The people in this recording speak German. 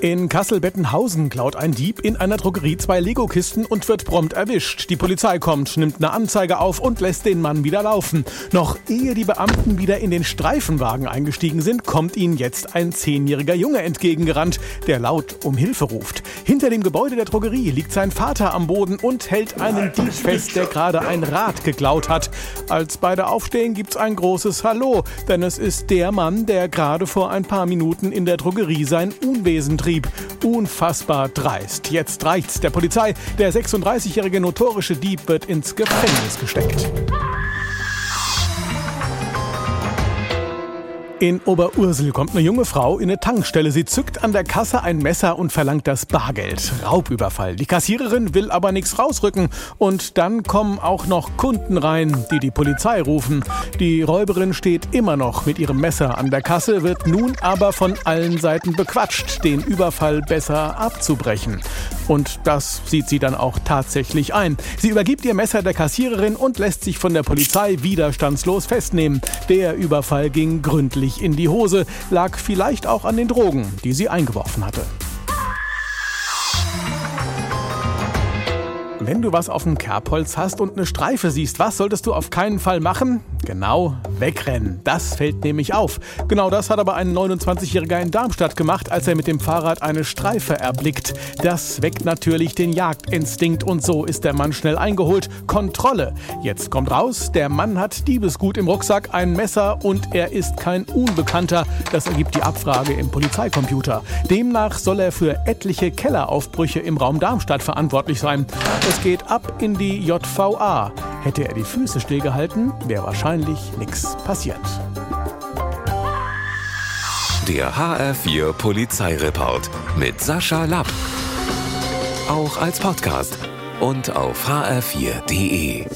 In Kassel-Bettenhausen klaut ein Dieb in einer Drogerie zwei Lego-Kisten und wird prompt erwischt. Die Polizei kommt, nimmt eine Anzeige auf und lässt den Mann wieder laufen. Noch ehe die Beamten wieder in den Streifenwagen eingestiegen sind, kommt ihnen jetzt ein zehnjähriger Junge entgegengerannt, der laut um Hilfe ruft. Hinter dem Gebäude der Drogerie liegt sein Vater am Boden und hält einen Dieb fest, der gerade ein Rad geklaut hat. Als beide aufstehen, gibt's ein großes Hallo, denn es ist der Mann, der gerade vor ein paar Minuten in der Drogerie sein Unwesen trieb. Betrieb. Unfassbar dreist. Jetzt reicht's der Polizei. Der 36-jährige notorische Dieb wird ins Gefängnis gesteckt. In Oberursel kommt eine junge Frau in eine Tankstelle. Sie zückt an der Kasse ein Messer und verlangt das Bargeld. Raubüberfall. Die Kassiererin will aber nichts rausrücken. Und dann kommen auch noch Kunden rein, die die Polizei rufen. Die Räuberin steht immer noch mit ihrem Messer an der Kasse, wird nun aber von allen Seiten bequatscht, den Überfall besser abzubrechen. Und das sieht sie dann auch tatsächlich ein. Sie übergibt ihr Messer der Kassiererin und lässt sich von der Polizei widerstandslos festnehmen. Der Überfall ging gründlich völlig in die Hose, lag vielleicht auch an den Drogen, die sie eingeworfen hatte. Wenn du was auf dem Kerbholz hast und eine Streife siehst, was solltest du auf keinen Fall machen? Genau, wegrennen. Das fällt nämlich auf. Genau das hat aber ein 29-Jähriger in Darmstadt gemacht, als er mit dem Fahrrad eine Streife erblickt. Das weckt natürlich den Jagdinstinkt und so ist der Mann schnell eingeholt. Kontrolle. Jetzt kommt raus, der Mann hat Diebesgut im Rucksack, ein Messer und er ist kein Unbekannter. Das ergibt die Abfrage im Polizeicomputer. Demnach soll er für etliche Kelleraufbrüche im Raum Darmstadt verantwortlich sein. Es geht ab in die JVA. Hätte er die Füße stillgehalten, wäre wahrscheinlich nichts passiert. Der HR4 Polizeireport mit Sascha Lapp. Auch als Podcast und auf hr4.de.